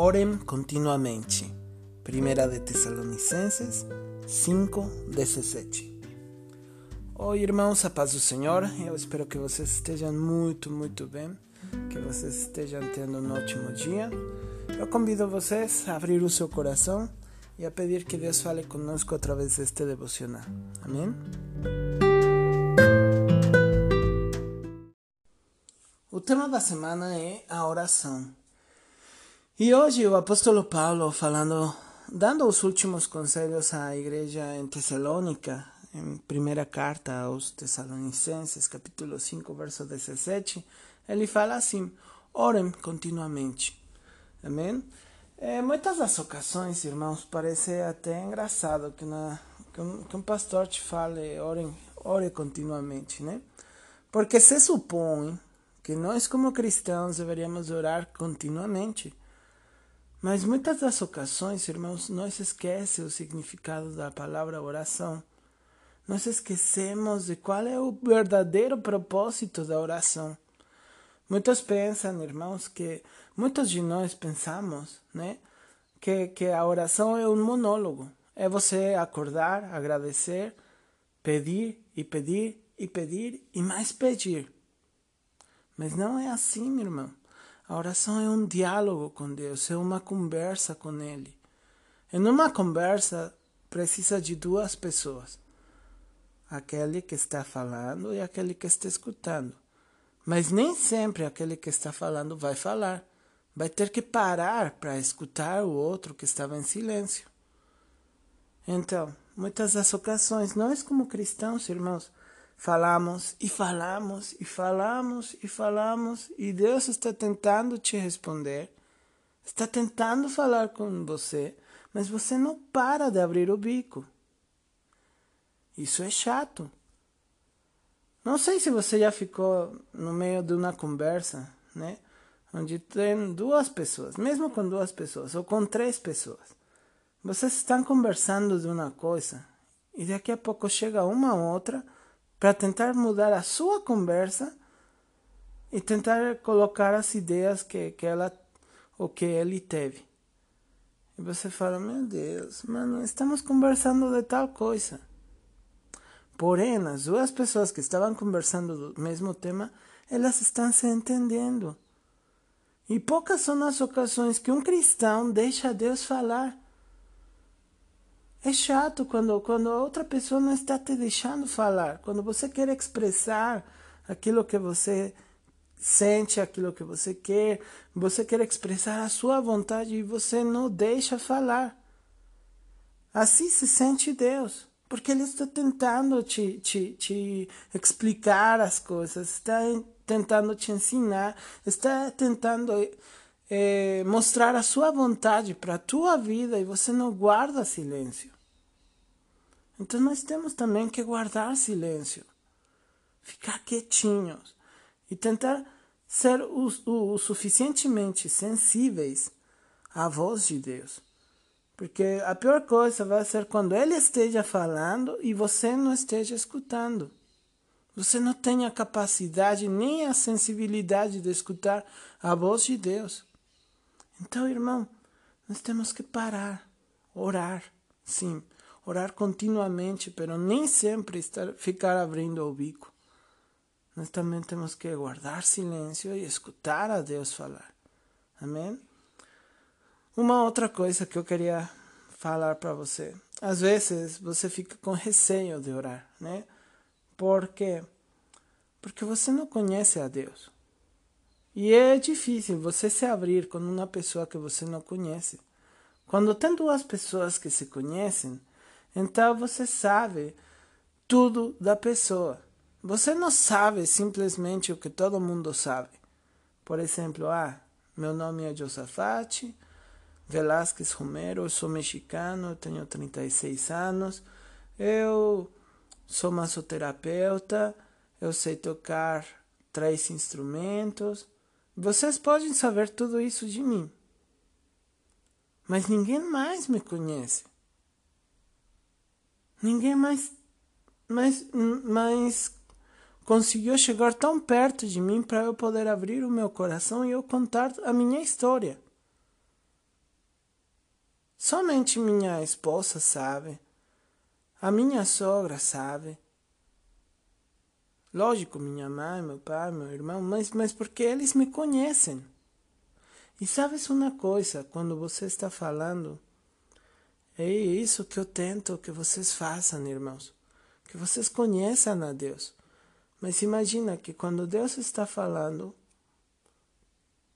Orem continuamente. Primeira de Tessalonicenses 5, 17. Oi, irmãos, a paz do Senhor. Eu espero que vocês estejam muito, muito bem, que vocês estejam tendo um ótimo dia. Eu convido vocês a abrir o seu coração e a pedir que Deus fale conosco através deste devocional. Amém? O tema da semana é a oração. E hoje o apóstolo Paulo falando, dando os últimos conselhos à igreja em Tessalônica, em primeira carta aos Tessalonicenses, capítulo 5, verso 17, ele fala assim: orem continuamente. Amém? Em muitas das ocasiões, irmãos, parece até engraçado que, na, que, um, que um pastor te fale, orem, ore continuamente, né? Porque se supõe que nós, como cristãos, deveríamos orar continuamente. Mas muitas das ocasiões, irmãos, nós esquecemos o significado da palavra oração. Nós esquecemos de qual é o verdadeiro propósito da oração. Muitos pensam, irmãos, que muitos de nós pensamos, né, que, que a oração é um monólogo. É você acordar, agradecer, pedir e pedir e pedir e mais pedir. Mas não é assim, irmão. A oração é um diálogo com Deus, é uma conversa com Ele. Em uma conversa, precisa de duas pessoas: aquele que está falando e aquele que está escutando. Mas nem sempre aquele que está falando vai falar. Vai ter que parar para escutar o outro que estava em silêncio. Então, muitas das ocasiões, nós, como cristãos, irmãos, Falamos e falamos e falamos e falamos e Deus está tentando te responder, está tentando falar com você, mas você não para de abrir o bico. Isso é chato. Não sei se você já ficou no meio de uma conversa, né? Onde tem duas pessoas, mesmo com duas pessoas ou com três pessoas. Vocês estão conversando de uma coisa e daqui a pouco chega uma outra para tentar mudar a sua conversa e tentar colocar as ideias que, que ela ou que ele teve. E você fala, meu Deus, mano, estamos conversando de tal coisa. Porém, as duas pessoas que estavam conversando do mesmo tema, elas estão se entendendo. E poucas são as ocasiões que um cristão deixa Deus falar. É chato quando, quando a outra pessoa não está te deixando falar. Quando você quer expressar aquilo que você sente, aquilo que você quer, você quer expressar a sua vontade e você não deixa falar. Assim se sente Deus, porque Ele está tentando te, te, te explicar as coisas, está tentando te ensinar, está tentando é, mostrar a sua vontade para a tua vida e você não guarda silêncio. Então nós temos também que guardar silêncio, ficar quietinhos e tentar ser o, o, o suficientemente sensíveis à voz de Deus. Porque a pior coisa vai ser quando ele esteja falando e você não esteja escutando. Você não tem a capacidade nem a sensibilidade de escutar a voz de Deus. Então, irmão, nós temos que parar, orar, sim, orar continuamente, pero nem sempre estar, ficar abrindo o bico. Nós também temos que guardar silêncio e escutar a Deus falar. Amém? Uma outra coisa que eu queria falar para você. Às vezes você fica com receio de orar, né? Por quê? Porque você não conhece a Deus. E é difícil você se abrir com uma pessoa que você não conhece. Quando tem duas pessoas que se conhecem, então você sabe tudo da pessoa. Você não sabe simplesmente o que todo mundo sabe. Por exemplo, ah, meu nome é Josafate Velasquez Romero, eu sou mexicano, tenho 36 anos, eu sou massoterapeuta, eu sei tocar três instrumentos. Vocês podem saber tudo isso de mim. Mas ninguém mais me conhece. Ninguém mais, mais, mais conseguiu chegar tão perto de mim para eu poder abrir o meu coração e eu contar a minha história. Somente minha esposa sabe. A minha sogra sabe. Lógico, minha mãe, meu pai, meu irmão, mas, mas porque eles me conhecem. E sabes uma coisa, quando você está falando, é isso que eu tento que vocês façam, irmãos. Que vocês conheçam a Deus. Mas imagina que quando Deus está falando,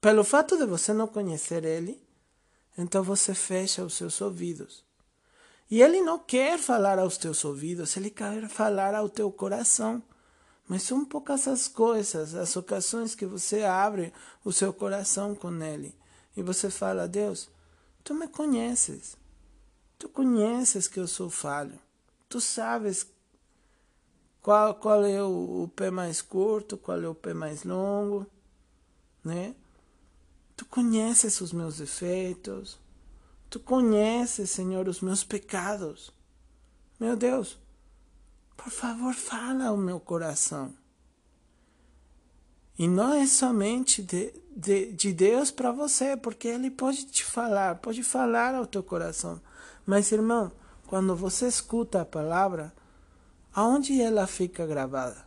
pelo fato de você não conhecer Ele, então você fecha os seus ouvidos. E Ele não quer falar aos teus ouvidos, Ele quer falar ao teu coração. Mas são poucas as coisas, as ocasiões que você abre o seu coração com Ele. E você fala, Deus, Tu me conheces. Tu conheces que eu sou falho. Tu sabes qual, qual é o, o pé mais curto, qual é o pé mais longo, né? Tu conheces os meus defeitos. Tu conheces, Senhor, os meus pecados. Meu Deus, por favor, fala ao meu coração. E não é somente de, de, de Deus para você, porque Ele pode te falar, pode falar ao teu coração. Mas, irmão, quando você escuta a palavra, aonde ela fica gravada?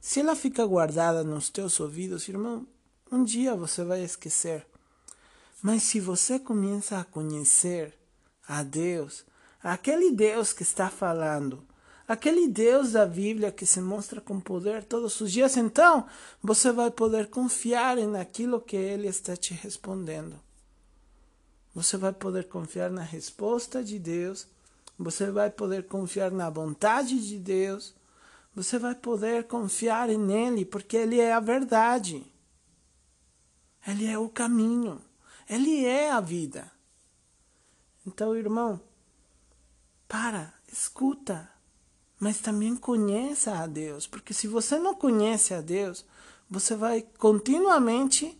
Se ela fica guardada nos teus ouvidos, irmão, um dia você vai esquecer. Mas se você começa a conhecer a Deus, aquele Deus que está falando, aquele Deus da Bíblia que se mostra com poder todos os dias, então você vai poder confiar naquilo que Ele está te respondendo. Você vai poder confiar na resposta de Deus, você vai poder confiar na vontade de Deus, você vai poder confiar nele, porque Ele é a verdade, Ele é o caminho. Ele é a vida. Então, irmão, para, escuta, mas também conheça a Deus, porque se você não conhece a Deus, você vai continuamente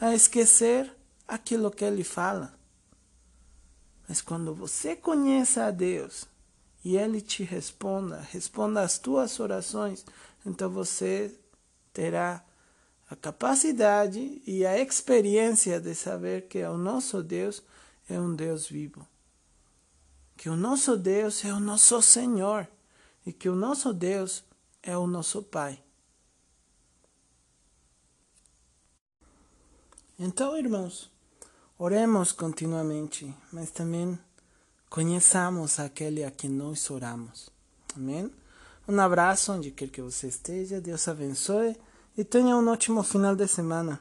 a esquecer aquilo que ele fala. Mas quando você conhece a Deus e ele te responda, responda às tuas orações, então você terá a capacidade e a experiência de saber que o nosso Deus é um Deus vivo. Que o nosso Deus é o nosso Senhor e que o nosso Deus é o nosso Pai. Então, irmãos, oremos continuamente, mas também conheçamos aquele a quem nós oramos. Amém? Um abraço onde quer que você esteja. Deus abençoe e tenha um ótimo final de semana.